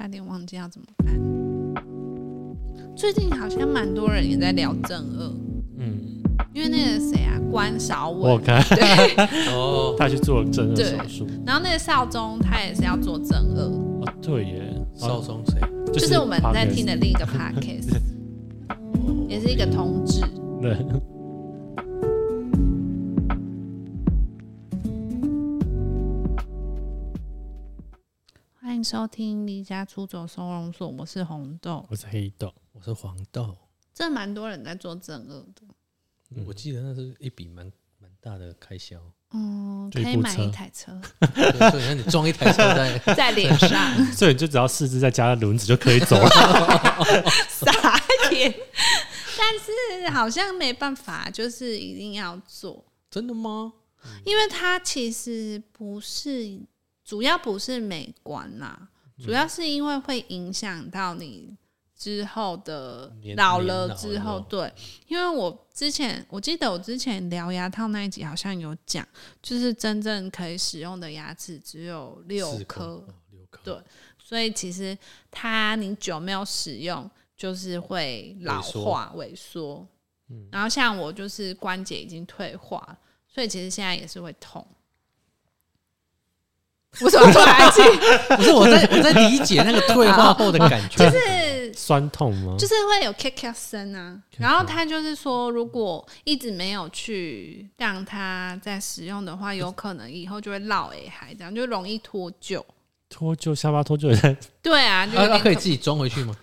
差点忘记要怎么办。最近好像蛮多人也在聊正二，嗯，因为那个谁啊，关少伟，我看对，哦，他去做正二对手术，然后那个少宗他也是要做正二，哦，对耶，少宗谁？就就是我们在听的另一个 podcast，也是一个同志。对，迎收听《离家出走收容所》，我是红豆。我是黑豆，我是黄豆。这蛮多人在做正二的，嗯我记得那是一笔蛮蛮大的开销，嗯，可以买一台车 对所以你看你装一台车在，在脸上，所以你就只要四肢再加轮子就可以走了。傻眼。但是好像没办法，就是一定要做，真的吗？因为它其实不是主要不是美观啦，主要是因为会影响到你之后的老了之后，对，因为我之前我记得我之前聊牙套那一集好像有讲，就是真正可以使用的牙齿只有六颗，哦六颗，对所以其实它你久没有使用，就是会老化萎缩。然后像我就是关节已经退化了，所以其实现在也是会痛。为什么突然气？不是我在我在理解那个退化后的感觉，就是酸痛吗？就是会有咔咔声啊。然后他就是说，如果一直没有去让它再使用的话，有可能以后就会落诶还这样，就容易脱臼。脱臼下巴脱臼也在 对啊，就有啊，可以自己装回去吗？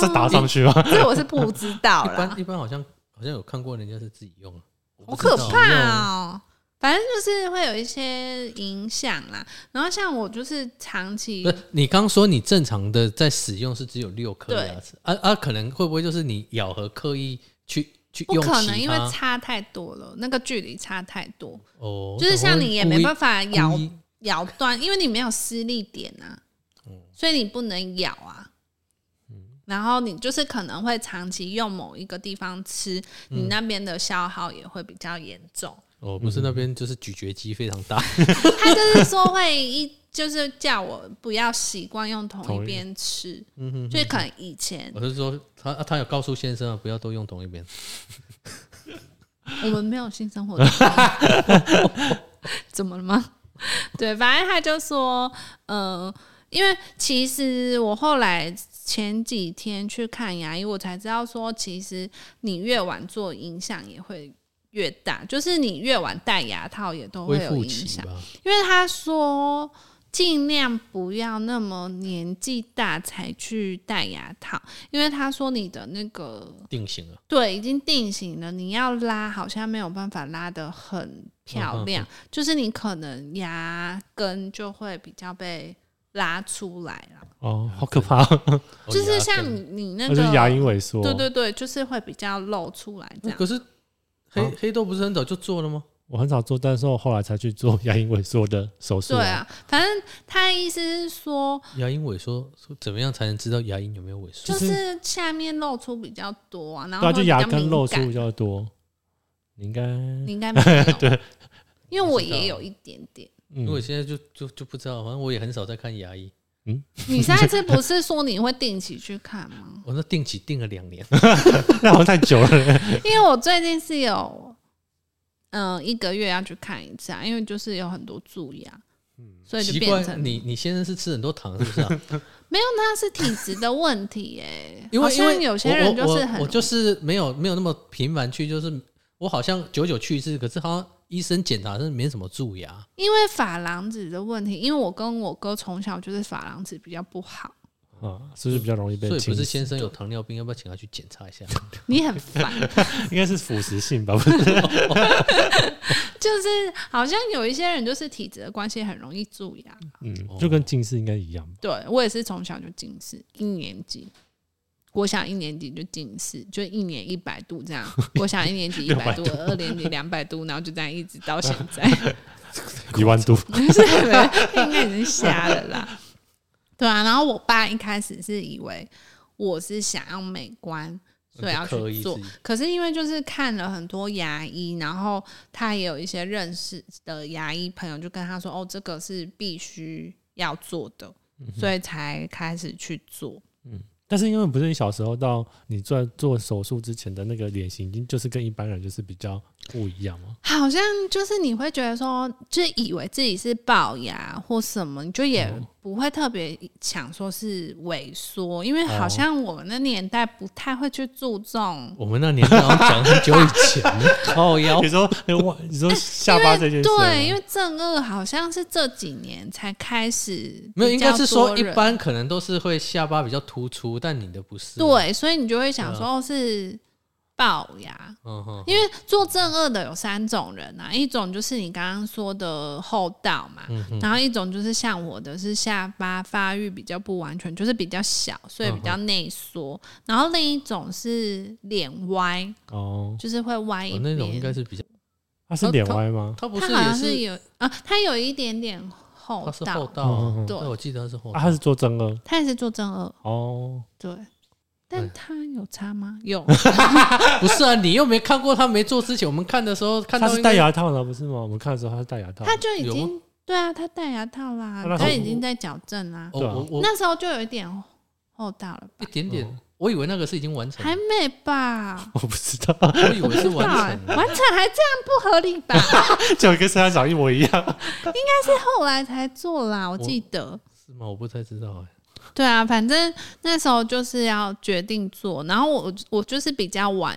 再打上去吗？这我是不知道啦一般。一般好像好像有看过人家是自己用啊，好可怕哦！反正就是会有一些影响啦。然后像我就是长期你刚说你正常的在使用是只有六颗对牙齿，啊啊，可能会不会就是你咬合刻意去去不用可能，因为差太多了，那个距离差太多，哦，就是像你也没办法法咬咬断，因为你没有施力点啊，所以你不能咬啊。然后你就是可能会长期用某一个地方吃，你那边的消耗也会比较严重。哦，不是那边就是咀嚼肌非常大，他就是说会一 就是叫我不要习惯用同一边吃，嗯哼，所以可能以前我是说他他有告诉先生啊，不要都用同一边，我们没有性生活的，怎么了吗？对，反正他就说，嗯，因为其实我后来前几天去看牙医，我才知道说，其实你越晚做，影响也会越大，就是你越晚戴牙套也都会有影响。因为他说尽量不要那么年纪大才去戴牙套，因为他说你的那个定型了，对已经定型了，你要拉好像没有办法拉得很漂嗯亮，就是你可能牙根就会比较被拉出来了，哦，好可怕！哦就是像你你那那就是个牙龈萎缩。对对对，就是会比较露出来这样。可是黑啊黑豆不是很早就做了吗？我很少做，但是我后来才去做牙龈萎缩的手术。对，啊，反正他的意思是说，牙龈萎缩，说怎么样才能知道牙龈有没有萎缩？就是下面露出比较多啊，然对啊，就后会比较牙根露出比较多。你应该你应该没有，对，因为我也有一点点。嗯因为我现在就就就不知道，反正我也很少在看牙医。你上一次不是说你会定期去看吗？我那定期定了两年，那好像太久了。因为我最近是有，嗯、一个月要去看一次啊，因为就是有很多蛀牙，所以就变，成你你先生是吃很多糖是不是啊？没有，那是体质的问题耶、因为因为有些人就是很我我就是没有没有那么频繁去，就是我好像久久去一次，可是好像医生检查是没什么蛀牙。因为珐琅质的问题，因为我跟我哥从小就是珐琅质比较不好，啊，是不是比较容易被所以不是先生有糖尿病，要不要请他去检查一下？你很烦，应该是腐蚀性吧？不是 就是好像有一些人就是体质的关系很容易蛀牙。嗯，就跟近视应该一样。对我也是从小就近视，一年级，国小一年级就近视，就一年一百度这样。国小一年级一百度，二年级两百度，然后就这样一直到现在，一万度，是应该已经瞎了啦。对啊，然后我爸一开始是以为我是想要美观，所以要去做。可是因为就是看了很多牙医，然后他也有一些认识的牙医朋友，就跟他说：“哦，这个是必须要做的。”所以才开始去做。但是因为不是你小时候到你做做手术之前的那个脸型，已经就是跟一般人就是比较不一样嘛。好像就是你会觉得说，就以为自己是龅牙或什么，你就也哦不会特别想说是萎缩，因为哦好像我们的年代不太会去注重。我们那年代好像讲很久以前了，靠腰你说你说下巴这件事吗，对，因为正二好像是这几年才开始，没有，应该是说一般可能都是会下巴比较突出，但你的不是。，对，所以你就会想对说是龅牙。嗯哼，因为做正二的有三种人啊，一种就是你刚刚说的厚道嘛，嗯然后一种就是像我的是下巴发育比较不完全，就是比较小，所以比较内缩，然后另一种是脸歪，哦，就是会歪一边。哦那种应该是比较，他是脸歪吗？他不它好像是，有啊，他有一点点后他是道，对对，我记得他是厚他。是做正二他也是做正二，哦，对。但他有差吗？有，不是啊，你又没看过他没做之前，我们看的时候看他是戴牙套的不是吗？我们看的时候他是戴牙套他，就已经对啊，他戴牙套啦那，时候它已经在矫正啦。哦对啊我我那时候就有一点厚道了吧？一点点，我以为那个是已经完成还，没吧？我不知道，我以为是完成了。完成还这样不合理吧？就跟身上长一模一样。应该是后来才做啦，我记得。是吗？我不太知道哎。对啊，反正那时候就是要决定做，然后我我就是比较晚，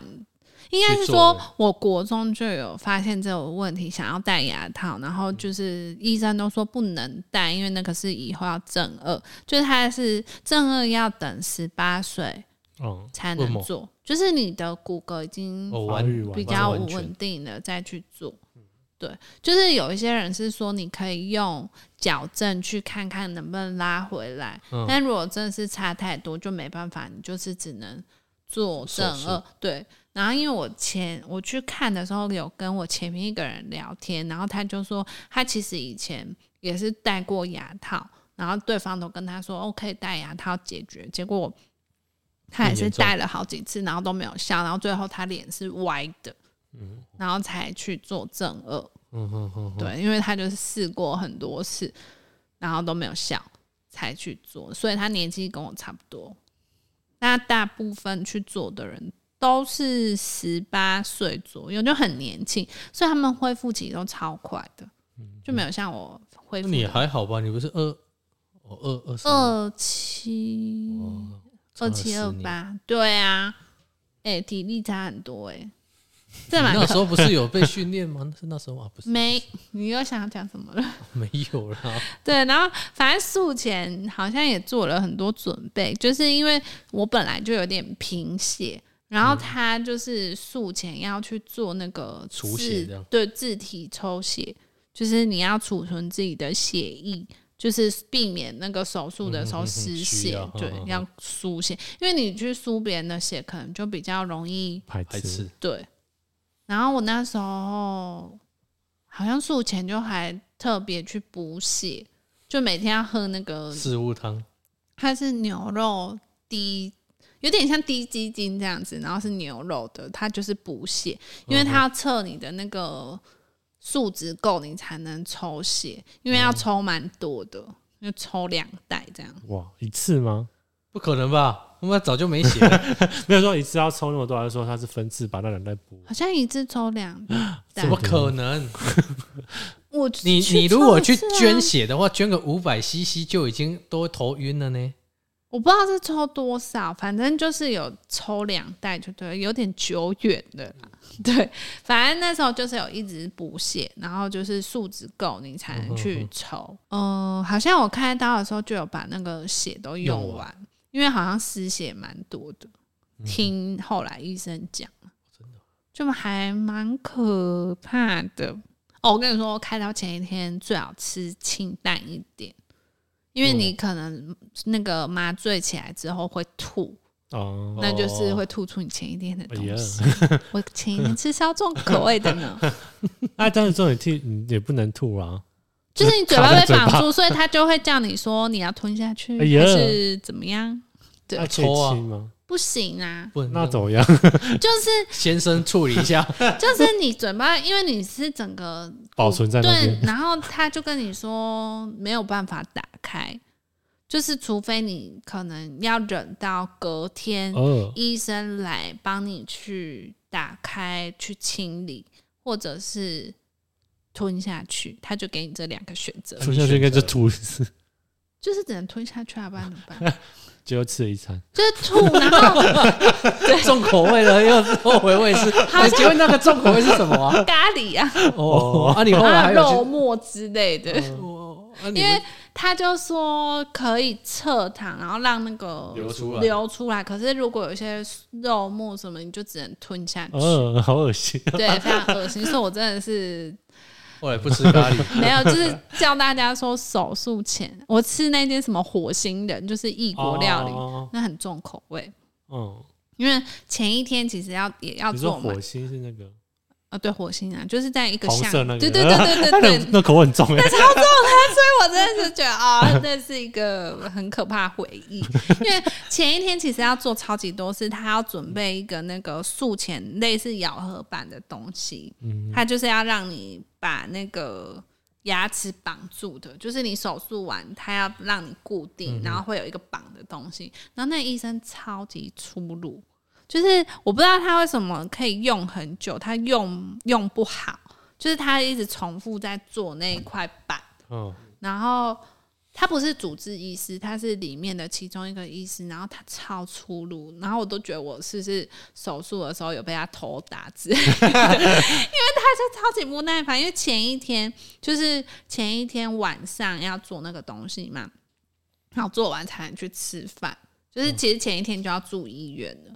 应该是说我国中就有发现这个问题，想要戴牙套，然后就是医生都说不能戴，因为那个是以后要正二，就是他是正二要等十八岁嗯，才能做，就是你的骨骼已经比较稳定了再去做。对，就是有一些人是说你可以用矫正去看看能不能拉回来，嗯但如果真的是差太多，就没办法，你就是只能做正手术二。对，然后因为我前我去看的时候，有跟我前面一个人聊天，然后他就说他其实以前也是戴过牙套，然后对方都跟他说 OK 戴牙套解决，结果他也是戴了好几次，然后都没有效，然后最后他脸是歪的，然后才去做正颚。嗯哼哼，哼，对，因为他就是试过很多次，然后都没有效，才去做，所以他年纪跟我差不多。那大部分去做的人都是十八岁左右，就很年轻，所以他们恢复期都超快的，就没有像我恢复。那你还好吧？你不是二哦二二十二七哦二七二，八，对啊，哎、体力差很多哎、那时候不是有被训练吗？那 是那时候啊，不是没，你又想要讲什么了？没有啦。对，然后反正术前好像也做了很多准备，就是因为我本来就有点贫血，然嗯后他就是术前要去做那个储血对自体抽血，就是你要储存自己的血液。就是避免那个手术的时候失血，要对，要输血，因为你去输别人的血，可能就比较容易排斥，对，然后我那时候好像术前就还特别去补血，就每天要喝那个，四物汤，它是牛肉低，有点像低鸡精这样子，然后是牛肉的，它就是补血，因为它要测你的那个数值够，你才能抽血，因为要抽蛮多的，就抽两袋这样。哇，一次吗？不可能吧？我们早就没血了，没有说一次要抽那么多，还是说它是分次把那两袋补？好像一次抽两袋 怎么，可能？我你你如果去捐血的话，捐个五百 CC 就已经都头晕了呢。我不知道是抽多少，反正就是有抽两袋，就对了，有点久远的啦。对，反正那时候就是有一直补血，然后就是数值够你才能去抽。嗯、好像我开刀的时候就有把那个血都用用完，因为好像失血蛮多的，听后来医生讲，就还蛮可怕的。哦，我跟你说，开刀前一天最好吃清淡一点，因为你可能那个麻醉起来之后会吐，哦，那就是会吐出你前一天的东西。我前一天吃烧重口味的呢，那这样子之后你吐，你也不能吐啊。就是你嘴巴被绑住，所以他就会叫你说你要吞下去，哎还是怎么样？对。那可以抽啊。亲吗？不行啊，不能那怎么样？就是 先生处理一下，就是你嘴巴，因为你是整个保存在那对边，然后他就跟你说没有办法打开，就是除非你可能要忍到隔天，呃，医生来帮你去打开、去清理，或者是吞下去，他就给你这两个选择，吞下去应该就吐死，就是只能吞下去啊，不然怎么办？结果吃了一餐。就是吐，然后 重口味了，又后回味是。好像请问那个重口味是什么啊？咖喱啊，哦，啊，你后来啊还有肉去末之类的。哦，啊你因为他就说可以侧躺，然后让那个流出来流出来。可是如果有一些肉末什么，你就只能吞下去。嗯，好恶心。对，非常恶心。所以我真的是后来不吃咖喱，没有，就是叫大家说手术前我吃那间什么火星人，就是异国料理，哦那很重口味。嗯，因为前一天其实要也要你说做嘛火，星是那个呃，对，火星啊，就是在一个巷红色那个，对对对对对 对，那口味很重哎。所以我真的是觉得啊，这是一个很可怕的回忆。因为前一天其实要做超级多事，他要准备一个那个术前类似咬合板的东西，嗯，他就是要让你把那个牙齿绑住的，就是你手术完，他要让你固定，然后会有一个绑的东西。然后那医生超级粗鲁，就是我不知道他为什么可以用很久，他用用不好，就是他一直重复在做那一块板。嗯，然后他不是主治医师，他是里面的其中一个医师，然后他超粗鲁，然后我都觉得我是不是手术的时候有被他头打之类的，因为他就超级不耐烦，因为前一天就是前一天晚上要做那个东西嘛，然后做完才能去吃饭，就是其实前一天就要住医院了。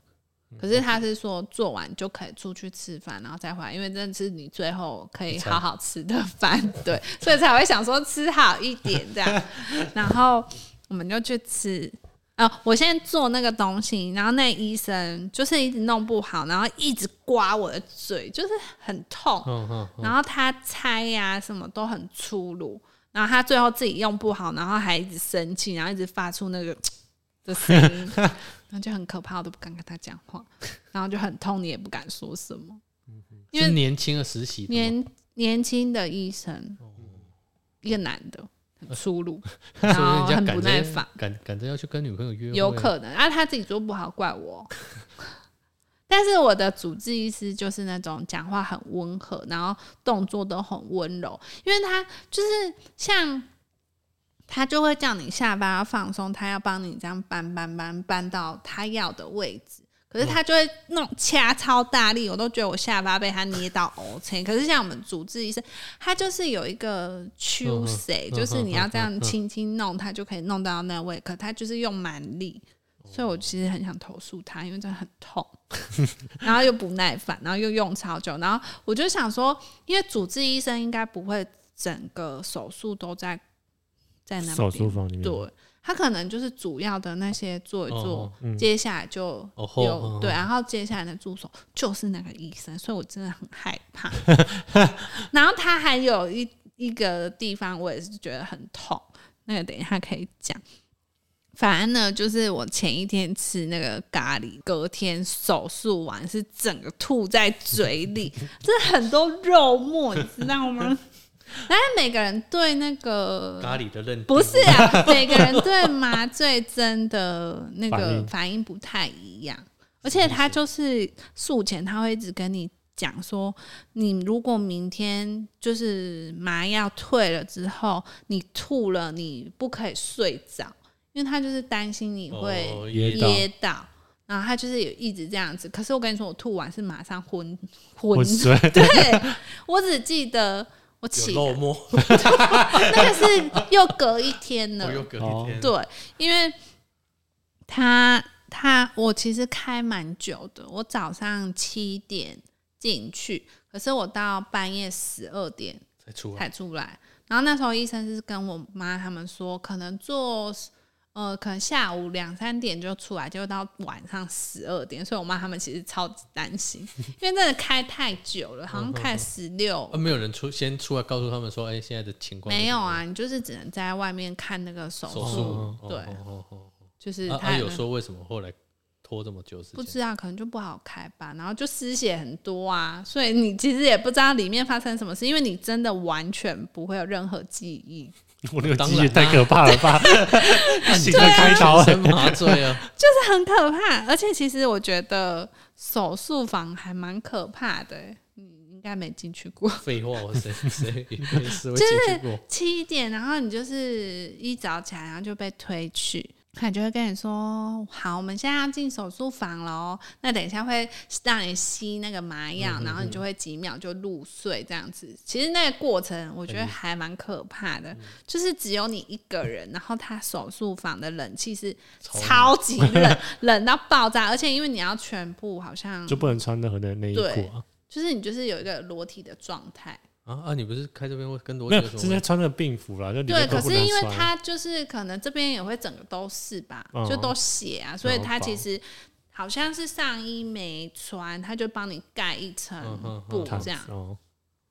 可是他是说做完就可以出去吃饭，然后再回来，因为这是你最后可以好好吃的饭，对，所以才会想说吃好一点这样。然后我们就去吃，呃，我现在做那个东西，然后那医生就是一直弄不好，然后一直刮我的嘴，就是很痛。嗯嗯嗯，然后他拆呀、什么都很粗鲁，然后他最后自己用不好，然后还一直生气，然后一直发出那个 的声音，然后就很可怕，我都不敢跟他讲话，然后就很痛，你也不敢说什么，因为年轻的实习，年年轻的医生，一个男的，很粗鲁，然后很不耐烦，赶赶着要去跟女朋友约会，有可能啊，他自己做不好怪我。但是我的主治医师就是那种讲话很温和，然后动作都很温柔，因为他就是像他就会叫你下巴要放松，他要帮你这样搬搬搬搬到他要的位置。可是他就会弄掐超大力，我都觉得我下巴被他捏到 C。可是像我们主治医生，他就是有一个 Q C，、嗯就是你要这样轻轻弄，他就可以弄到那位。可他就是用蛮力，所以我其实很想投诉他，因为真的很痛，然后又不耐烦，然后又用超久，然后我就想说，因为主治医生应该不会整个手术都在在那边手术房里面，对，他可能就是主要的那些做一做，哦嗯接下来就有、嗯对，然后接下来的助手就是那个医生，所以我真的很害怕。然后他还有一一个地方，我也是觉得很痛，那个等一下可以讲。反正呢，就是我前一天吃那个咖喱，隔天手术完是整个吐在嘴里，这很多肉末，你知道吗？但是每个人对那个咖喱的认定。不是啊，每个人对麻醉针的那个反应。不太一样，而且他就是术前他会一直跟你讲说，你如果明天就是麻药退了之后，你吐了，你不可以睡着，因为他就是担心你会哦噎到。噎到。然后他就是有一直这样子，可是我跟你说，我吐完是马上昏昏睡，对我只记得我起 那个是又隔一天了。我，又隔哦。一天，对，因为他他我其实开蛮久的，我早上七点进去，可是我到半夜十二点才出，才出来。然后那时候医生是跟我妈他们说，可能做呃，可能下午两三点就出来，结果到晚上十二点，所以我妈他们其实超级担心，因为真的开太久了，好像开十六啊，没有人出先出来告诉他们说，哎，现在的情况没有啊，你就是只能在外面看那个手手术术，，对哦哦哦哦就是啊啊有他有那说为什么后来拖这么久？不知道，可能就不好开吧，然后就失血很多啊，所以你其实也不知道里面发生什么事，因为你真的完全不会有任何记忆，我那个当然啊记忆太可怕了吧？醒着 开刀麻醉啊！就是很可怕。而且其实我觉得手术房还蛮可怕的、欸，你应该没进去过。废话，我谁谁没事会就进是去过？七点，然后你就是一早起来，然后就被推去，他就会跟你说：“好，我们现在要进手术房了哦。那等一下会让你吸那个麻药，然后你就会几秒就入睡这样子。其实那个过程我觉得还蛮可怕的，就是只有你一个人，然后他手术房的冷气是 超级冷，冷到爆炸，而且因为你要全部好像就不能穿任何的内衣裤啊？就是你就是有一个裸体的状态。”啊啊！你不是开这边会更多没有，是在体有什么关系？穿着病服啦，就对，可是因为不能穿。它就是可能这边也会整个都是吧，嗯就都血啊，所以然后薄它其实好像是上衣没穿，他就帮你盖一嗯层嗯布这样，哦，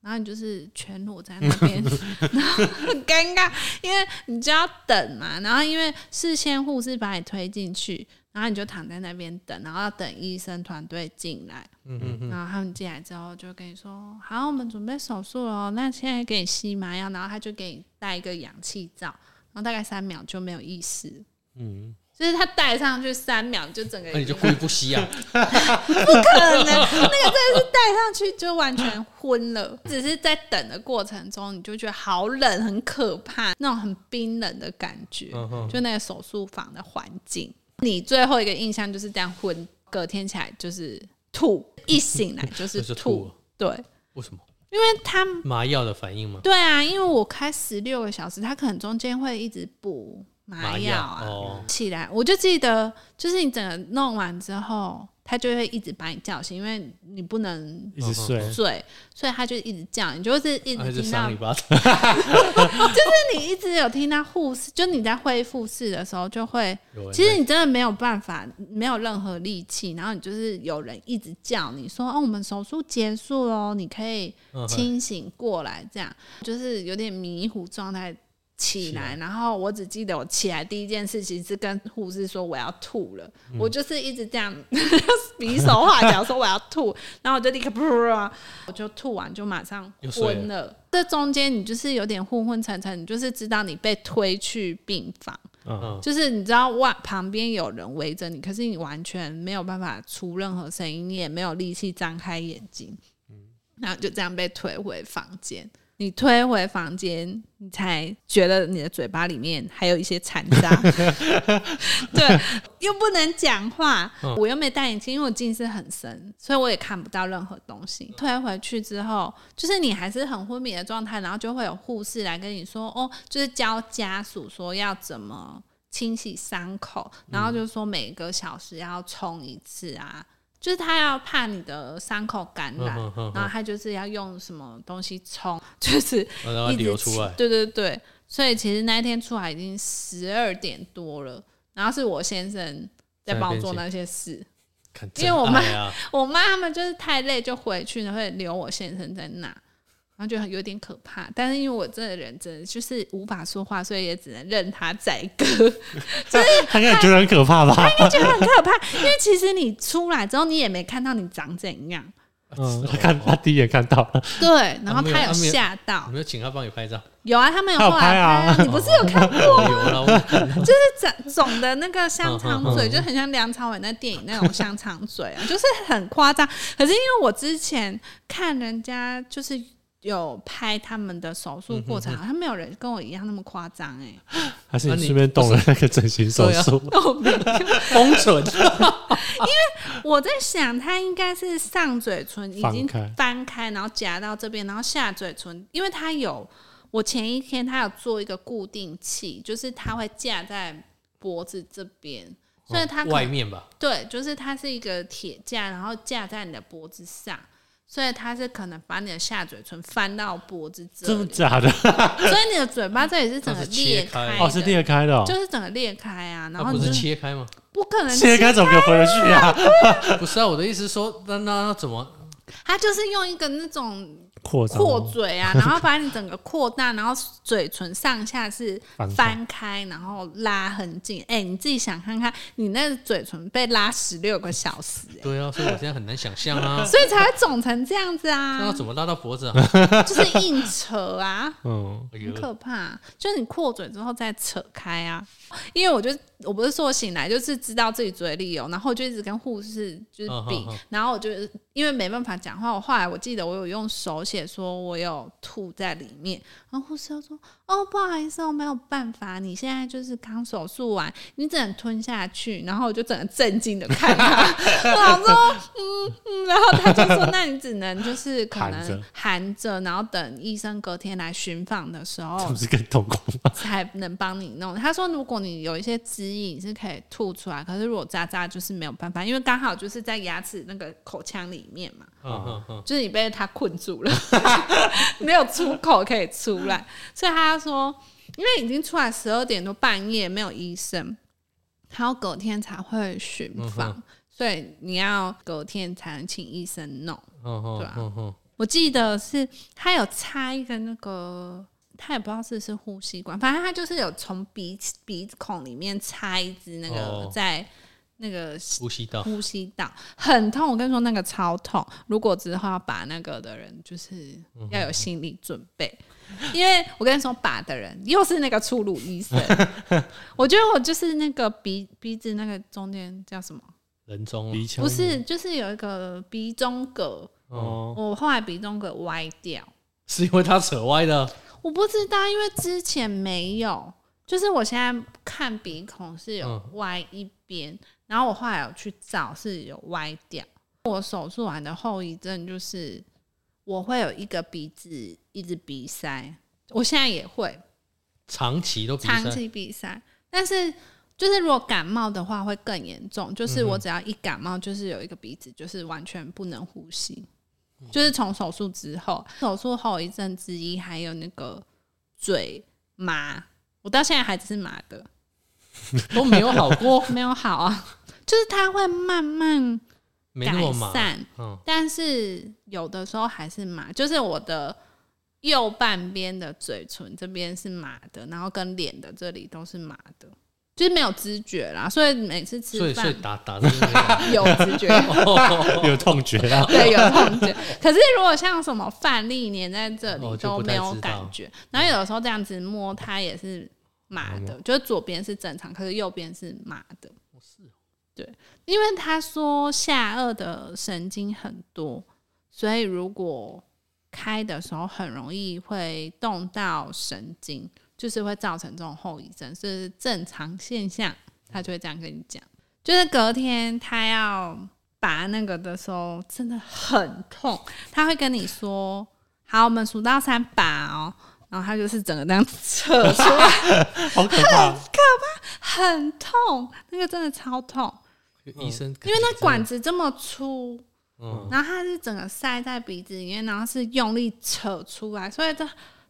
然后你就是全裸在那边，然后很尴尬，因为你就要等嘛，然后因为事先护士把你推进去，然后你就躺在那边等，然后要等医生团队进来，嗯嗯嗯，然后他们进来之后就跟你说：“好，我们准备手术了哦，那现在给你吸麻药，然后他就给你戴一个氧气罩，然后大概三秒就没有意识，嗯，就是他戴上去三秒就整个那你就故意不吸啊？不可能，那个真的是戴上去就完全昏了，只是在等的过程中你就觉得好冷，很可怕，那种很冰冷的感觉，嗯哼，就那个手术房的环境，你最后一个印象就是这样昏，隔天起来就是吐，一醒来就是就是吐对。”为什么？因为他麻药的反应吗？对啊，因为我开十六个小时，他可能中间会一直补麻麻药药啊。哦，起来，我就记得，就是你整个弄完之后，他就会一直把你叫醒，因为你不能一直睡，睡，所以他就一直叫你，就是一直听到 就是你一直有听到护士，就你在恢复室的时候就会，其实你真的没有办法，没有任何力气，然后你就是有人一直叫你说，哦，我们手术结束喽，你可以清醒过来，这样就是有点迷糊状态起起来，然后我只记得我起来第一件事情是跟护士说我要吐了，嗯。我就是一直这样 比手画脚说我要吐，然后我就立刻噗啊，我就吐完就马上昏了。这中间你就是有点昏昏沉沉，你就是知道你被推去病房，就是你知道外旁边有人围着你，可是你完全没有办法出任何声音，你也没有力气张开眼睛，然后就这样被推回房间。你推回房间，你才觉得你的嘴巴里面还有一些残渣，对，又不能讲话，嗯我又没戴眼镜，因为我近视很深，所以我也看不到任何东西。推回去之后，就是你还是很昏迷的状态，然后就会有护士来跟你说，哦，就是教家属说要怎么清洗伤口，然后就说每个小时要冲一次啊，就是他要怕你的伤口感染，嗯哼哼哼然后他就是要用什么东西冲，就是然后它一流出来，对对对，所以其实那一天出来已经十二点多了，然后是我先生在帮我做那些事，看因为我妈 我妈他们就是太累就回去了，会留我先生在那。然后就有点可怕，但是因为我这个人真的就是无法说话，所以也只能任他宰割。他应该觉得很可怕吧？他觉得很可怕，因为其实你出来之后，你也没看到你长怎样，嗯，他看他第一眼看到了，对，然后他有吓到有，没有请他帮你拍照？有啊，他们有后来拍啊你不是有看过哦 有了，我看到肿肿的那个香肠嘴，就很像梁朝伟那电影那种香肠嘴啊，就是很夸张。可是因为我之前看人家就是有拍他们的手术过程，好像没有人跟我一样那么夸张哎。还是啊你你顺便动了那个整形手术？封唇，我在想他应该是上嘴唇已经翻开，然后夹到这边，然后下嘴唇，因为他有我前一天他有做一个固定器，就是他会架在脖子这边，所以它外面吧，对，就是它是一个铁架，然后架在你的脖子上，所以它是可能把你的下嘴唇翻到脖子这真的里，假的？所以你的嘴巴这里是整个裂开哦，是裂开的哦，就是整个裂开啊，然后你就是切开吗？不可能切开怎么可以回得去啊？不是啊，我的意思是说，那那那怎么？它就是用一个那种扩扩嘴啊，然后 把你整个扩大，然后嘴唇上下是翻开，然后拉很紧。哎、你自己想看看，你那个嘴唇被拉十六个小时、哎对啊，所以我现在很难想象啊，所以才会肿成这样子啊，那怎么拉到脖子啊？就是硬扯啊。嗯，很可怕，就是你扩嘴之后再扯开啊。因为我就我不是说我醒来就是知道自己嘴里有，然后就一直跟护士就是比，然后我就因为没办法讲话，我后来我记得我有用手写说我有吐在里面，然后护士就说哦不好意思，我没有办法，你现在就是刚手术完，你只能吞下去。然后我就整个震惊的看他，我想说嗯嗯，然后他就说那你只能就是可能含着，然后等医生隔天来巡访的时候不是更痛苦吗？才能帮你弄。他说，如果你有一些汁液你是可以吐出来，可是如果渣渣就是没有办法，因为刚好就是在牙齿那个口腔里面嘛，嗯嗯嗯，就是你被他困住了，没有出口可以出来，所以他说，因为已经出来十二点多半夜没有医生，还要隔天才会巡访，所以你要隔天才能请医生弄。对啊。嗯嗯，我记得是他有插一个那个，他也不知道是不是呼吸管，反正他就是有从鼻鼻孔里面插一支那个哦。在那个呼吸道，呼吸道，很痛。我跟你说那个超痛，如果之后要拔那个的人，就是要有心理准备。因为我跟你说，拔的人又是那个粗鲁医生，我觉得我就是那个鼻鼻子那个中间叫什么？人中啊。鼻腔。不是，就是有一个鼻中隔，哦，我后来鼻中隔歪掉。是因为他扯歪的，我不知道，因为之前没有，就是我现在看鼻孔是有嗯。歪一边，然后我后来有去找是有歪掉。我手术完的后遗症就是我会有一个鼻子一直鼻塞，我现在也会长期都鼻，长期鼻塞，但是。就是如果感冒的话会更严重，就是我只要一感冒，就是有一个鼻子就是完全不能呼吸，就是从手术之后，手术后遗症之一还有那个嘴麻，我到现在还是麻的，都没有好过，没有好啊，就是它会慢慢改善，嗯，但是有的时候还是麻，就是我的右半边的嘴唇这边是麻的，然后跟脸的这里都是麻的，就是没有知觉啦，所以每次吃饭 有知觉。有痛觉啊，对，有痛觉。可是如果像什么饭粒粘在这里都没有感觉，然后有的时候这样子摸它也是麻的，就是左边是正常，可是右边是麻的。是对，因为他说下颚的神经很多，所以如果开的时候很容易会动到神经，就是会造成这种后遗症，是正常现象。他就会这样跟你讲，就是隔天他要拔那个的时候真的很痛，他会跟你说：“好，我们数到三拔哦。”然后他就是整个这样扯出来，好可怕！很痛，那个真的超痛。医生，因为那管子这么粗，嗯然后它是整个塞在鼻子里面，然后是用力扯出来，所以这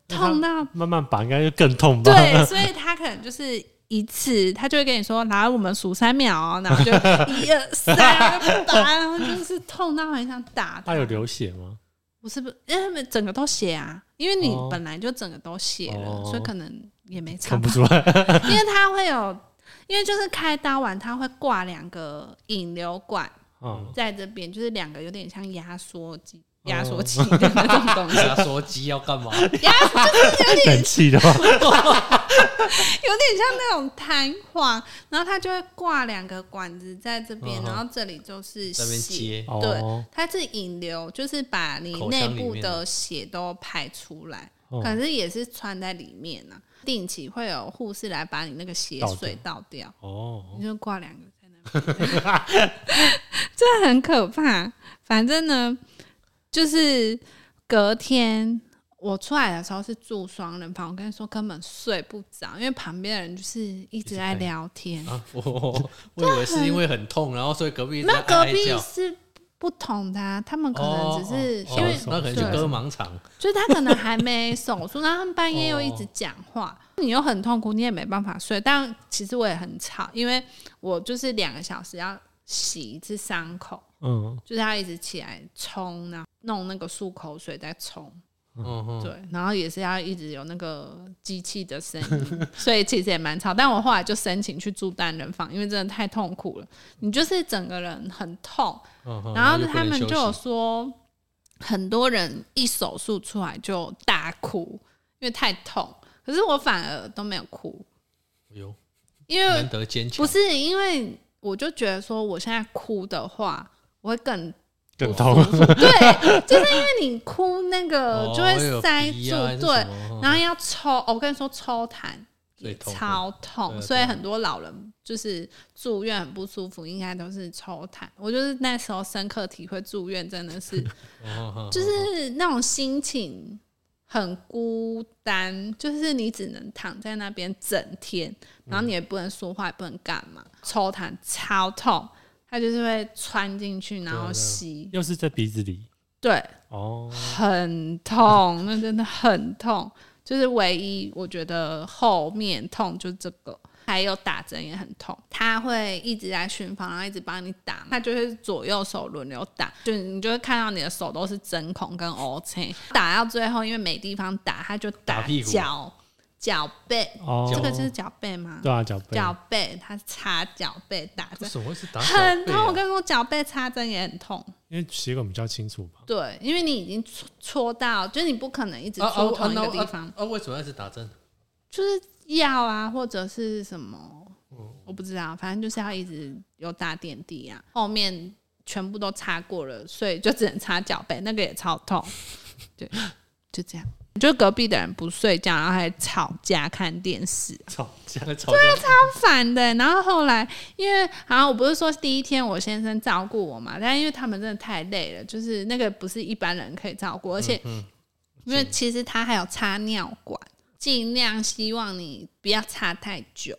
痛到慢慢拔应该就更痛吧？对，所以他可能就是一次，他就会跟你说，来我们数三秒哦，然后就 一二三，然后就打，然后就是痛到很想打他。它有流血吗？不是不是，因为他们整个都血啊，因为你哦本来就整个都血了，哦所以可能也没差吧看不出来。因为它会有，因为就是开刀完，它会挂两个引流管嗯，在这边，就是两个有点像压缩机、哦压缩器的那种东西，压缩机要干嘛？冷气的话，有点像那种弹簧，然后它就会挂两个管子在这边，嗯然后这里就是血。接，哦。对，它是引流，就是把你口内部腔里面的。的血都排出来，哦可是也是穿在里面呢、定期会有护士来把你那个血水倒掉。哦，你就挂两个在那边，这很可怕。反正呢，就是隔天我出来的时候是住双人房，我跟你说根本睡不着，因为旁边的人就是一直在聊天。啊，我我以为是因为很痛，然后所以隔壁那隔壁，是不同的、啊，他们可能只是哦因为哦那可能去割盲肠，就是他可能还没手术，然后他们半夜又一直讲话，你又很痛苦，你也没办法睡。但其实我也很吵，因为我就是两个小时要洗一次伤口，嗯，就是他一直起来冲，然后弄那个漱口水再冲。嗯，对，然后也是要一直有那个机器的声音，所以其实也蛮吵。但我后来就申请去住单人房，因为真的太痛苦了，你就是整个人很痛。嗯然后他们就说，很多人一手术出来就大哭，因为太痛。可是我反而都没有哭，有，因为难得坚强，不是因为我就觉得说，我现在哭的话，我会更更痛。对，就是因为你哭那个哦就会塞住，对然后要抽，哦我跟你说抽痰也超痛，所以很多老人就是住院很不舒服，应该都是抽痰。我就是那时候深刻体会住院真的是，就是那种心情很孤单，就是你只能躺在那边整天，然后你也不能说话，也不能干嘛，抽痰超痛，它就是会穿进去，然后吸，又是在鼻子里？对，哦，很痛，那真的很痛，就是唯一我觉得后面痛就这个，还有打针也很痛，他会一直在巡房，然后一直帮你打，他就是左右手轮流打，就你就会看到你的手都是针孔跟 O C，打到最后因为没地方打，他就打屁股脚脚背，哦，这个就是脚背吗？对啊，脚背脚背，他插脚背打针。为什么会是打很痛，脚背啊我跟你说，脚背擦针也很痛。因为血管比较清楚吧。对，因为你已经戳戳到，就是你不可能一直啊啊戳同一啊那个地方，啊啊，为什么要是打针？就是药啊，或者是什么，嗯我不知道，反正就是要一直有打点滴啊。后面全部都擦过了，所以就只能擦脚背，那个也超痛。对，就这样。就隔壁的人不睡觉，然后还吵架看电视，吵架，吵架超烦的。然后后来，因为好像我不是说第一天我先生照顾我嘛，但因为他们真的太累了，就是那个不是一般人可以照顾，而且嗯因为其实他还有插尿管，尽量希望你不要插太久，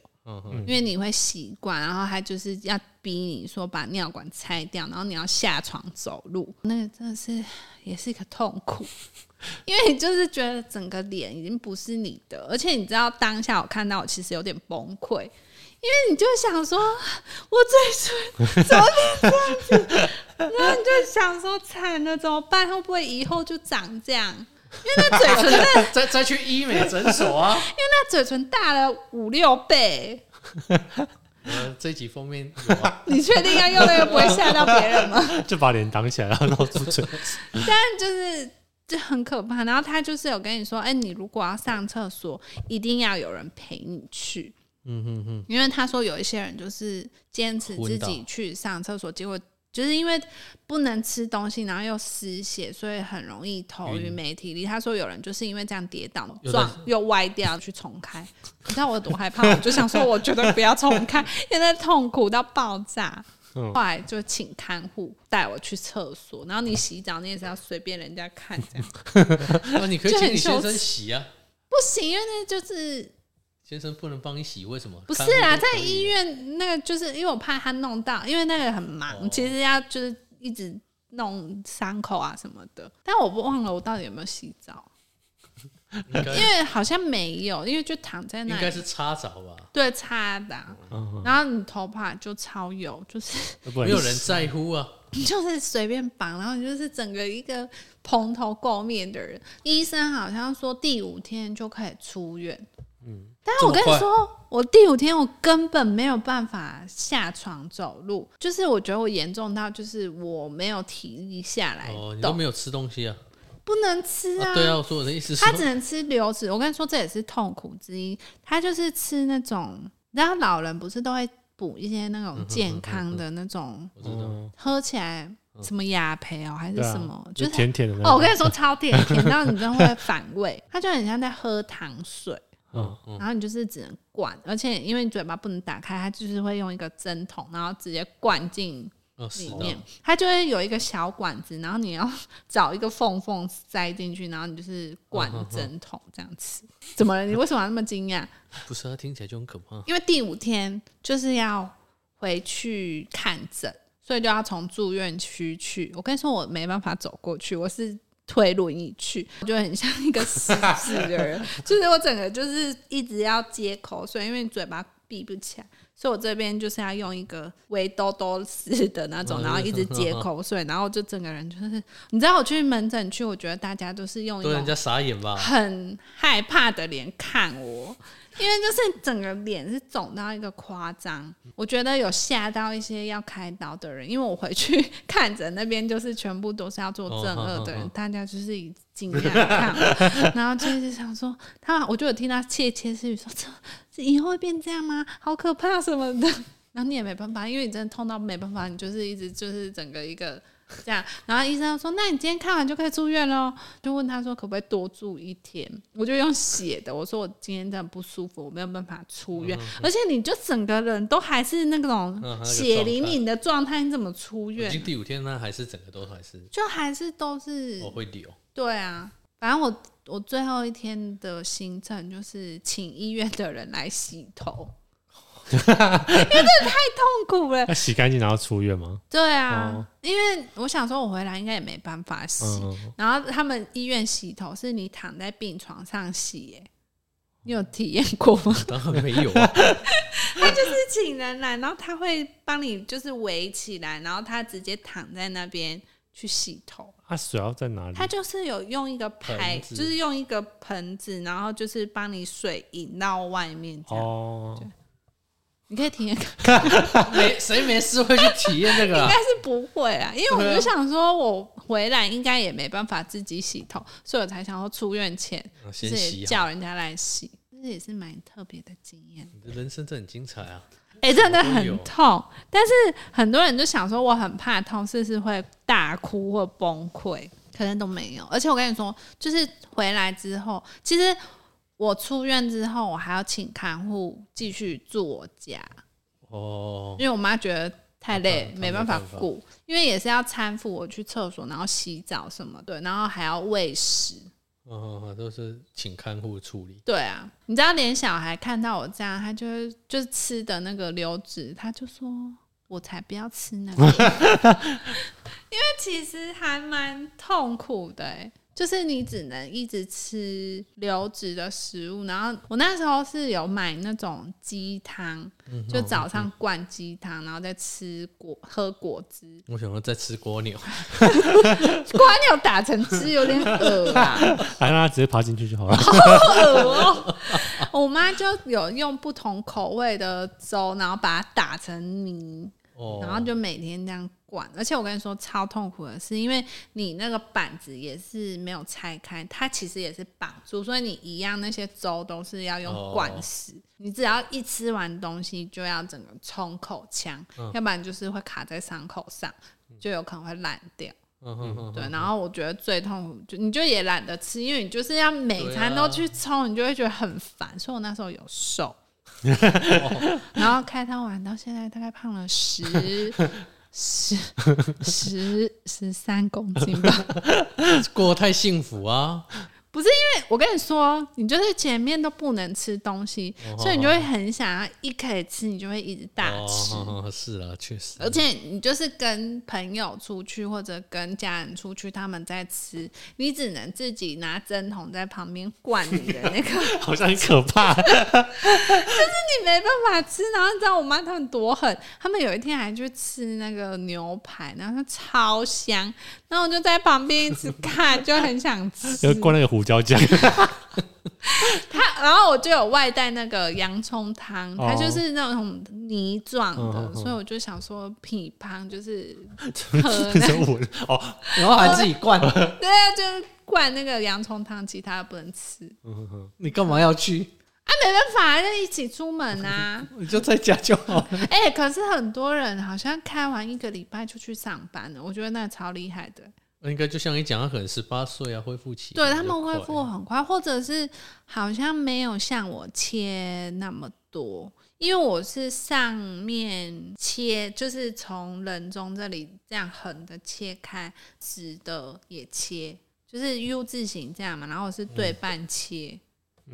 因为你会习惯，然后他就是要逼你说把尿管拆掉，然后你要下床走路，那个真的是也是一个痛苦。因为你就是觉得整个脸已经不是你的，而且你知道当下我看到我其实有点崩溃，因为你就想说，我嘴唇怎么变这样子，然后你就想说惨了怎么办？会不会以后就长这样？因为那嘴唇再再去医美诊所啊！因为那嘴唇大了五六倍，呃，这一集封面有啊，你确定要用那个不会吓到别人吗？就把脸挡起来，然后露出嘴。但就是就很可怕。然后他就是有跟你说，哎、你如果要上厕所，一定要有人陪你去，嗯哼哼，因为他说有一些人就是坚持自己去上厕所，结果。就是因为不能吃东西，然后又失血，所以很容易头晕晕没体力。他说有人就是因为这样跌倒撞又歪掉去重开，你知道我有多害怕？我就想说，我觉得不要重开，现在痛苦到爆炸。嗯。后来就请看护带我去厕所，然后你洗澡你也是要随便人家看这样，那你可以就请你先生洗啊，不行，因为那就是先生不能帮你洗，为什么？不是啊，在医院那个就是因为我怕他弄到，因为那个很忙，哦。其实要就是一直弄伤口啊什么的。但我不忘了我到底有没有洗澡，因为好像没有，因为就躺在那里，应该是擦澡吧，对擦的。啊、嗯，然后你头发就超油，就是没有人在乎啊。你就是随便绑，然后你就是整个一个蓬头垢面的人。医生好像说第五天就可以出院，嗯，但是我跟你说，我第五天我根本没有办法下床走路，就是我觉得我严重到就是我没有体力下来哦，你都，没有吃东西啊？不能吃啊。啊，对啊，我说我的意思是，他只能吃流质。我跟你说，这也是痛苦之一。他就是吃那种，然后老人不是都会补一些那种健康的那种，喝起来什么雅培哦，还是什么，就是是甜甜的那哦，我。跟你说超甜，甜然后你真的会反胃，他就很像在喝糖水。嗯，嗯，然后你就是只能灌，而且因为你嘴巴不能打开，它就是会用一个针筒，然后直接灌进里面，它就会有一个小管子，然后你要 找一个缝缝塞进去，然后你就是灌嗯针筒这样吃。怎么了？你为什么要那么惊讶？不是啊，听起来就很可怕。因为第五天就是要回去看诊，所以就要从住院区去。我跟你说，我没办法走过去，我是推轮椅去，我就很像一个失智的人，就是我整个就是一直要接口水，因为嘴巴闭不起来，所以我这边就是要用一个围兜兜式的那种，嗯然后一直接口水，然后就整个人就是，你知道我去门诊去，我觉得大家都是用一种人家傻眼吧？很害怕的脸看我，因为就是整个脸是肿到一个夸张，我觉得有吓到一些要开刀的人，因为我回去看诊那边就是全部都是要做正颚的人，哦大家就是以惊讶地看我，然后就是想说，他我就有听到窃窃私语说，这这以后会变这样吗？好可怕什么的。然后你也没办法，因为你真的痛到没办法，你就是一直就是整个一个这样。然后医生说：“那你今天看完就可以出院喽。”就问他说：“可不可以多住一天？”我就用写的，我说：“我今天真的不舒服，我没有办法出院。而且你就整个人都还是那种血淋淋的状态，你怎么出院已院？经第五天，那还是整个都还是就还是都是我会流。对啊。反正我我最后一天的行程就是请医院的人来洗头，因为这太痛苦了。要洗干净然后出院吗？对啊，哦因为我想说，我回来应该也没办法洗。嗯，然后他们医院洗头是你躺在病床上洗，耶，你有体验过吗？当然没有啊，是请人来，然后他会帮你就是围起来，然后他直接躺在那边去洗头。他，水要在哪里？他就是有用一个排，盆子就是用一个盆子，然后就是帮你水引到外面这样。哦，你可以体验看，没谁没事会去体验这个啊应该？是不会啊，因为我就想说，我回来应该也没办法自己洗头，所以我才想说出院前啊就是先洗好，叫人家来洗，这也是蛮特别的经验。你的人生真的很精彩啊！哎、真的很痛，但是很多人就想说我很怕痛，是不是会大哭或崩溃？可能都没有。而且我跟你说，就是回来之后，其实我出院之后，我还要请看护继续住我家，哦，因为我妈觉得太累，没办法没办法顾，因为也是要搀扶我去厕所，然后洗澡什么的，然后还要喂食。哦，都是请看护处理。对啊，你知道，连小孩看到我这样，他就会就是吃的那个流质，他就说：“我才不要吃那个。”因为其实还蛮痛苦的、欸，就是你只能一直吃流质的食物。然后我那时候是有买那种鸡汤，就早上灌鸡汤，然后再吃果喝果汁。我想要再吃蜗牛，瓜牛打成汁有点恶啊。还让它直接爬进去就好了。好恶哦！我妈就有用不同口味的粥，然后把它打成泥，哦，然后就每天这样灌。而且我跟你说，超痛苦的是，因为你那个板子也是没有拆开，它其实也是绑住，所以你一样那些粥都是要用灌食。你只要一吃完东西，就要整个冲口腔，要不然就是会卡在伤口上，就有可能会烂掉。嗯哼哼，对，然后我觉得最痛苦，就你就也懒得吃，因为你就是要每餐都去冲，你就会觉得很烦。所以我那时候有瘦，然后开刀完到现在大概胖了十 十十十三公斤吧。过得太幸福啊！因为我跟你说，你就是前面都不能吃东西，所以你就会很想要一可以吃，你就会一直大吃。哦，是啊，确实，而且你就是跟朋友出去或者跟家人出去，他们在吃，你只能自己拿针筒在旁边灌你的那个，好像很可怕。就是你没办法吃。然后你知道我妈他们多狠，他们有一天还去吃那个牛排，然后超香，然后我就在旁边一直看，就很想吃。就灌那个胡椒酱，他，然后我就有外带那个洋葱汤，它哦就是那种泥状的，所以我就想说匹胖就是 喝那哦，然后还自己灌，对啊，就灌那个洋葱汤，其他的不能吃。你干嘛要去？啊，没办法，就一起出门啊。你就在家就好了。哎、可是很多人好像开完一个礼拜就去上班了，我觉得那超厉害的。应该就像你讲，他可能十八岁啊，恢复期对他们恢复很快，或者是好像没有像我切那么多，因为我是上面切，就是从人中这里这样横的切开，直的也切，就是 U 字形这样嘛，然后我是对半切，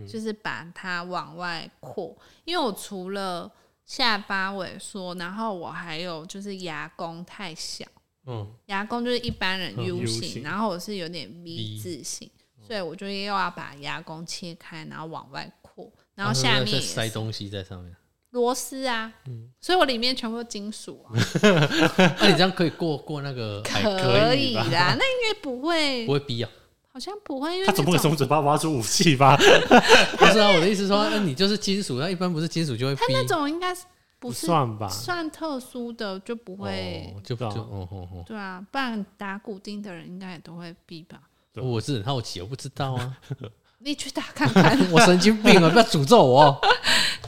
就是把它往外扩，因为我除了下巴萎缩，然后我还有就是牙弓太小。嗯，牙弓就是一般人嗯 U 型然后我是有点 V 字形，所以我就又要把牙弓切开，然后往外扩，然后下面塞东西在上面。螺丝啊，嗯所以我里面全部都金属啊，那你这样可以过过那个，可以啦，那应该不会不，会逼啊？好像不会，因为他总不会那种从嘴巴挖出武器吧？不是啊，我的意思说，那你就是金属，那一般不是金属就会他，那种应该是不是算吧？算特殊的就不会，哦就就对啊哦哦哦，对啊，不然打骨钉的人应该也都会逼吧？对我是很好奇，我不知道啊，你去打看看，我神经病啊！不要诅咒我哦。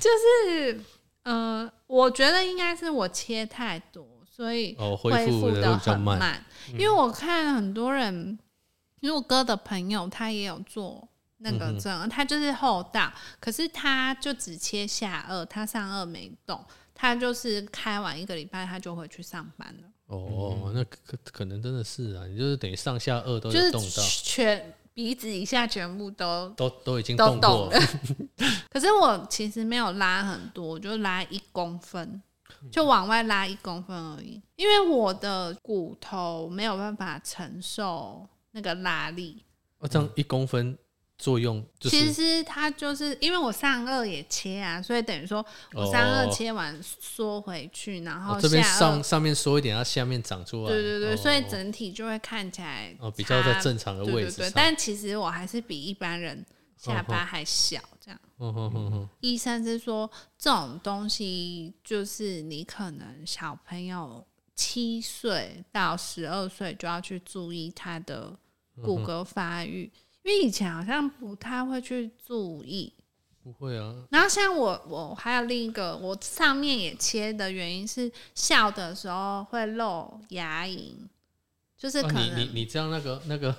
就是呃，我觉得应该是我切太多，所以哦，恢恢复的比较慢。因为我看很多人，因为我哥的朋友他也有做那个嗯哼。针，他就是后道，可是他就只切下颚，他上颚没动，他就是开完一个礼拜他就回去上班了，哦，那可可可能真的是啊，你就是等于上下颚都就是有动到，全鼻子以下全部都。都都已经都动过。动了，可是我其实没有拉很多，我就拉一公分，就往外拉一公分而已。因为我的骨头没有办法承受那个拉力。哦，这样一公分作用就其实它就是因为我上颚也切啊，所以等于说我上颚哦切完缩回去，然后哦这边，上上面缩一点，它下面长出来。对对对，哦所以整体就会看起来哦比较在正常的对对对，位置。但其实我还是比一般人下巴还小，这样。嗯哼哼哼，医生是说这种东西就是你可能小朋友七岁到十二岁就要去注意他的骨骼发育，因为以前好像不太会去注意。不会啊，然后像我，我还有另一个，我上面也切的原因是笑的时候会露牙龈，就是哦可能、你你你这样那个那个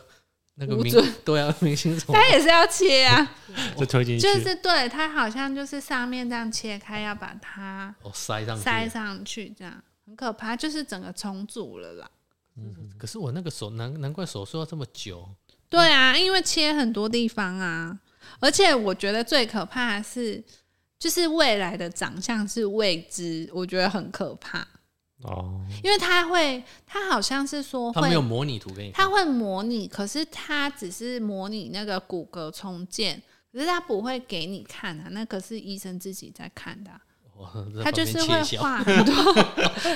那个明对啊，明星他也是要切啊，就推进去，就是对他好像就是上面这样切开，要把它哦塞上去？塞上去，这样很可怕，就是整个重组了啦。可是我那个手难难怪手术要这么久。对啊，因为切很多地方啊，而且我觉得最可怕的是，就是未来的长相是未知，我觉得很可怕，哦，因为他会，他好像是说他没有会，模拟图给你，他会模拟，可是他只是模拟那个骨骼重建，可是他不会给你看啊，那可是医生自己在看的 他就是会画很多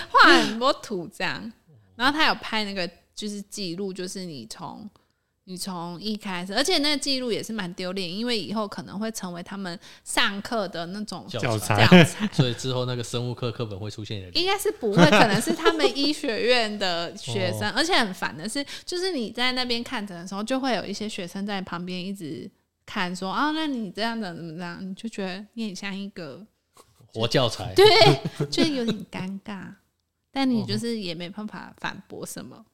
画很多图这样，然后他有拍那个就是记录，就是你从你从一开始，而且那个记录也是蛮丢脸，因为以后可能会成为他们上课的那种教教材材教材。所以之后那个生物课课本会出现的。应该是不会，可能是他们医学院的学哦生，而且很烦的是，就是你在那边看诊的时候，就会有一些学生在旁边一直看说，啊，那你这样的怎么这样，你就觉得你很像一个活教材，对，就有点尴尬，但你就是也没办法反驳什么，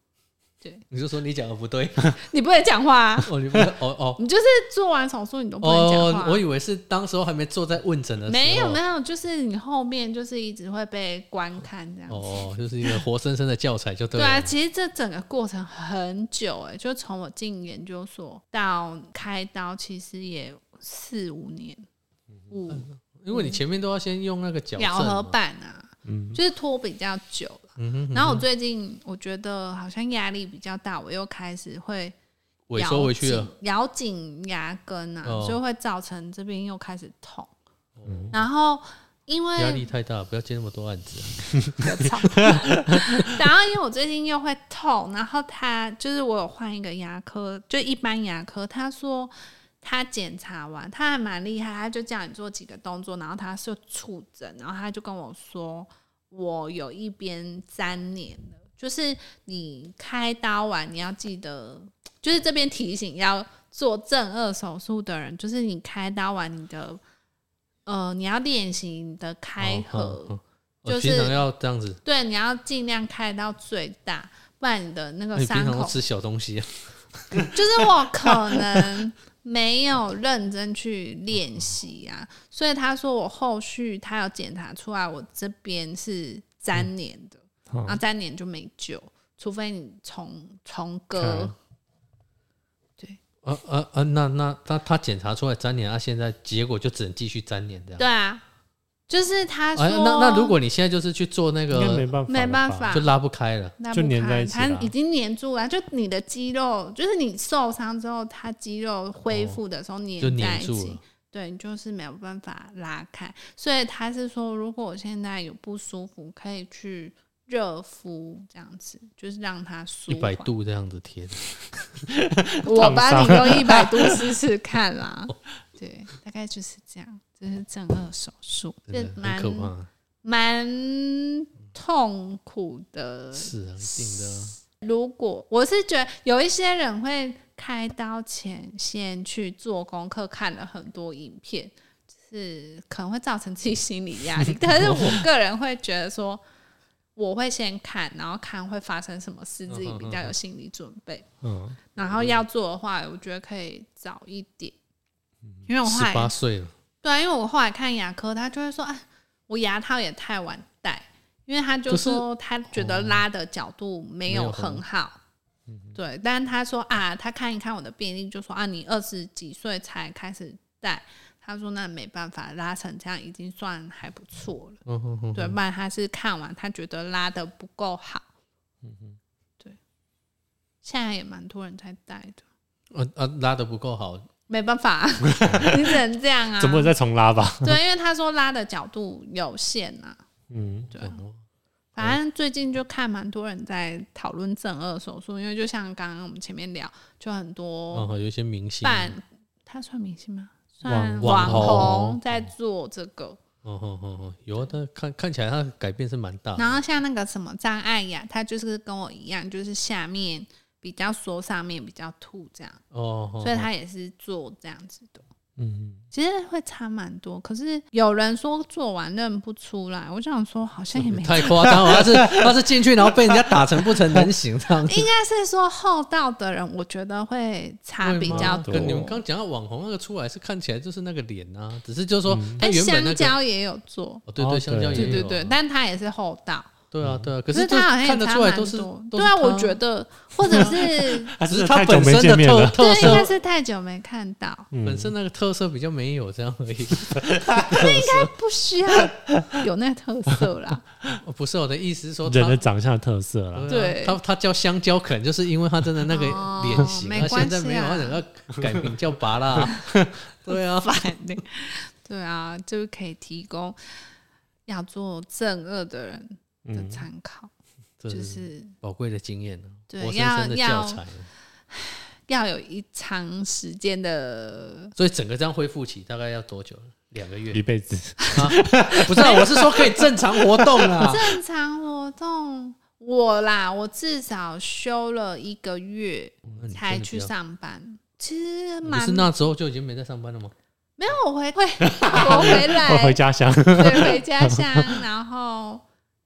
对。你就说你讲的不对，你不会讲话、啊，哦，你不哦哦。你就是做完手术你都不能讲话。哦，我以为是当时候还没坐在问诊的时候，没有没有，就是你后面就是一直会被观看这样子。哦，就是一个活生生的教材就对了。对啊，其实这整个过程很久哎、就从我进研究所到开刀，其实也四五年，五因为你前面都要先用那个咬合，板啊，嗯，就是拖比较久了。嗯哼哼，然后我最近我觉得好像压力比较大，我又开始会萎缩回去了，咬紧牙根啊，哦。所以会造成这边又开始痛。然后因为压力太大，不要接那么多案子啊。然后因为我最近又会痛，然后他就是我有换一个牙科，就一般牙科，他说他检查完，他还蛮厉害，他就叫你做几个动作，然后他是触诊，然后他就跟我说我有一边粘连了，就是你开刀完你要记得，就是这边提醒要做正颚手术的人，就是你开刀完你的。呃，你要练习你的开合，就是要这样子。对，你要尽量开到最大，不然你的那个伤口，吃小东西啊？就是我可能没有认真去练习啊，所以他说我后续他要检查出来，我这边是粘连的，好然后粘连就没救，除非你重重割。对。呃呃呃，那那他他检查出来粘连，他现在结果就只能继续粘连这样。对啊，就是他说，哎，那那如果你现在就是去做那应该没个，办法，没办法，就拉不开了。就那不开粘在一起啦它已经粘住了，就你的肌肉，就是你受伤之后，它肌肉恢复的时候就粘在一起粘住了。对你就是没有办法拉开。所以他是说，如果我现在有不舒服，可以去热敷，这样子就是让它舒一百缓。度这样子贴的，我帮你用一百度试试看啦。对，大概就是这样。这是正颚手术，真的就蛮可怕。蛮痛苦的。是啊，一定的啊。如果我是觉得有一些人会开刀前先去做功课，看了很多影片，是可能会造成自己心理压力。但是我个人会觉得说，我会先看，然后看会发生什么事，自己比较有心理准备。嗯，然后要做的话，我觉得可以早一点，因为我后十八岁了，对啊，因为我后来看牙科，他就会说，啊，我牙套也太晚戴，因为他就说他觉得拉的角度没有很很好。对，但是他说啊，他看一看我的病历，就说啊，你二十几岁才开始戴，他说那没办法，拉成这样已经算还不错了。嗯哼哼，对，不然他是看完他觉得拉的不够好。嗯对，现在也蛮多人在戴的，呃呃，拉的不够好，没办法，你只能这样啊。总不能再重拉吧？对，因为他说拉的角度有限啊、嗯，对，哦反正最近就看蛮多人在讨论正颚手术，因为就像刚刚我们前面聊，就很多哦，有一些明星，半，他算明星吗？算网红红在做这个，哦哦哦哦，有啊，但看看起来他改变是蛮大的。然后像那个什么张艾雅，她就是跟我一样，就是下面比较缩，上面比较凸这样，哦，所以他也是做这样子的。嗯，其实会差蛮多，可是有人说做完认不出来，我就想说好像也没太夸张了，他是他是进去然后被人家打成不成人形这样子。应该是说厚道的人，我觉得会差比较多。跟你们刚讲到网红那个出来是看起来就是那个脸啊，只是就是说他哎，香蕉也有做，哦对对哦香蕉也有啊，对对对，但他也是厚道，对啊对啊，可可是他好像也看得差蛮出来都是多。对啊，我觉得或者是 还只是他本身的特特对，应该色，是太久没看到，嗯本身那个特色比较没有这样而已。那应该不需要有那个特色啦。哦不是我的意思是说人的。长相特色啦。对啊他他叫香蕉，可能就是因为他真的那个哦脸型，他没关系啊现在没有，他整个改名叫拔啦。对啊，烦的，对啊，就是可以提供要做正恶的人的嗯，参考，这就是是宝贵的经验呢，对活生生的要教材。要有一长时间的 所以整个这样恢复期大概要多久？两个月一？辈子。不是啊，我是说可以正常活动啊。正常活动。我啦，我至少休了一个月才去上班，其实是那时候就已经没在上班了吗？没有。我回会我回来我来，回家乡，对，回家乡，然后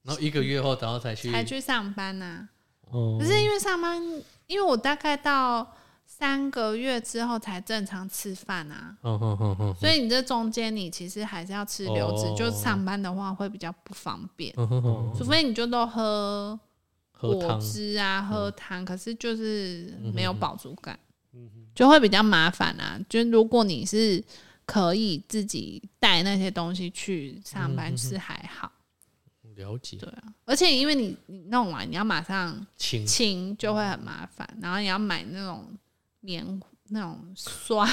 然后一个月后，然后才去。才去上班呐、哦。可是因为上班，因为我大概到三个月之后才正常吃饭啊，嗯嗯嗯嗯，所以你这中间你其实还是要吃流质，哦。就上班的话会比较不方便，嗯嗯嗯除非你就都喝果喝汤，汁啊，喝汤，可是就是没有饱足感，就会比较麻烦啊。就如果你是可以自己带那些东西去上嗯班，是还好，了解。对啊。而且因为你你弄完，你要马上清。清，就会很麻烦，然后你要买那种棉那种刷，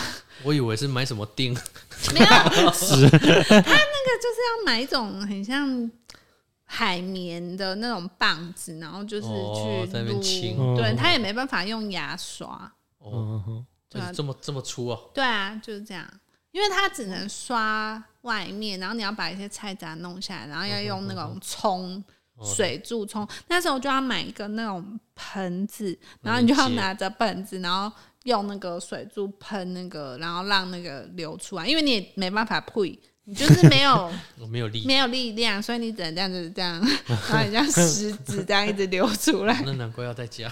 我以为是买什么钉，没有，他那个就是要买一种很像。海绵的那种棒子，然后就是去哦在那边撸，清对哦。他也没办法用牙刷，哦，嗯哼对啊。这么这么粗啊，对啊，就是这样，因为它只能刷外面，然后你要把一些菜渣弄下来，然后要用那种冲哦水柱冲。那时候就要买一个那种盆子，然后你就要拿着盆子，然后用那个水柱喷那个，然后让那个流出来，因为你也没办法配。你就是没有 我没有力，没有力量，所以你只能这样子这样，然后你像 石子这样一直流出来。那难怪要在家。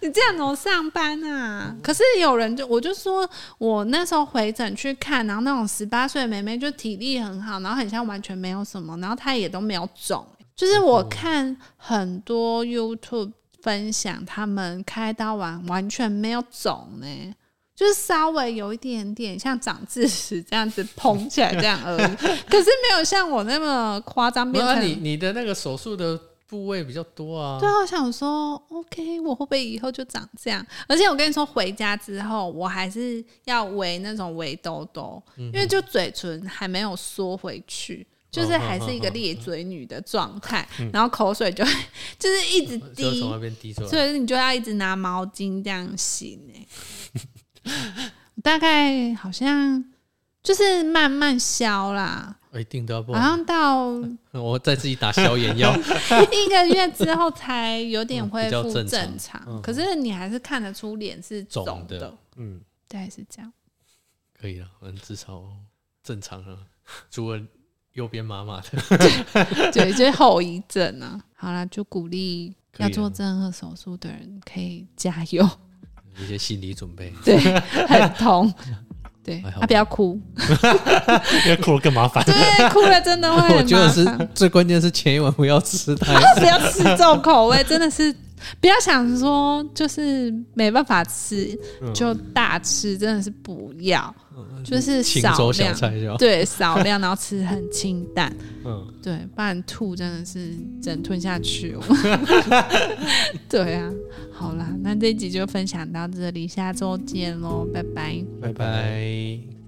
你这样怎么上班啊？可是有人就我就说，我那时候回诊去看，然后那种十八岁的妹妹就体力很好，然后很像完全没有什么，然后她也都没有肿。就是我看很多 YouTube 分享，他们开刀完完全没有肿呢、就是稍微有一点点像长智齿这样子膨起来这样而已，可是没有像我那么夸张，变成那你你的那个手术的部位比较多啊。对啊，我想说，OK，我会不会以后就长这样？而且我跟你说，回家之后我还是要围那种围兜兜，因为就嘴唇还没有缩回去。就是还是一个裂嘴女的状态，然后口水就会就是一直滴，从那边滴出来，所以你就要一直拿毛巾这样洗呢。大概好像就是慢慢消啦，一定都要好像到 我再自己打消炎药，一个月之后才有点恢复正常。可是你还是看得出脸是肿的，嗯，对，是这样。可以了，嗯，至少正常了，除了。右边麻麻的，对，就是后遗症啊。好了，就鼓励要做正颌手术的人可以加油，一些心理准备。对，很痛，对，他不要哭，因为哭了更麻烦。对，哭了真的会。我觉得是最关键是前一晚不要吃太，不要吃重口味，真的是。不要想说就是没办法吃就大吃，真的是不要，就是少量，对少量，然后吃很清淡，嗯，对，不然吐真的是整吞下去。对啊，好啦，那这一集就分享到这里，下周见喽，拜拜，拜拜。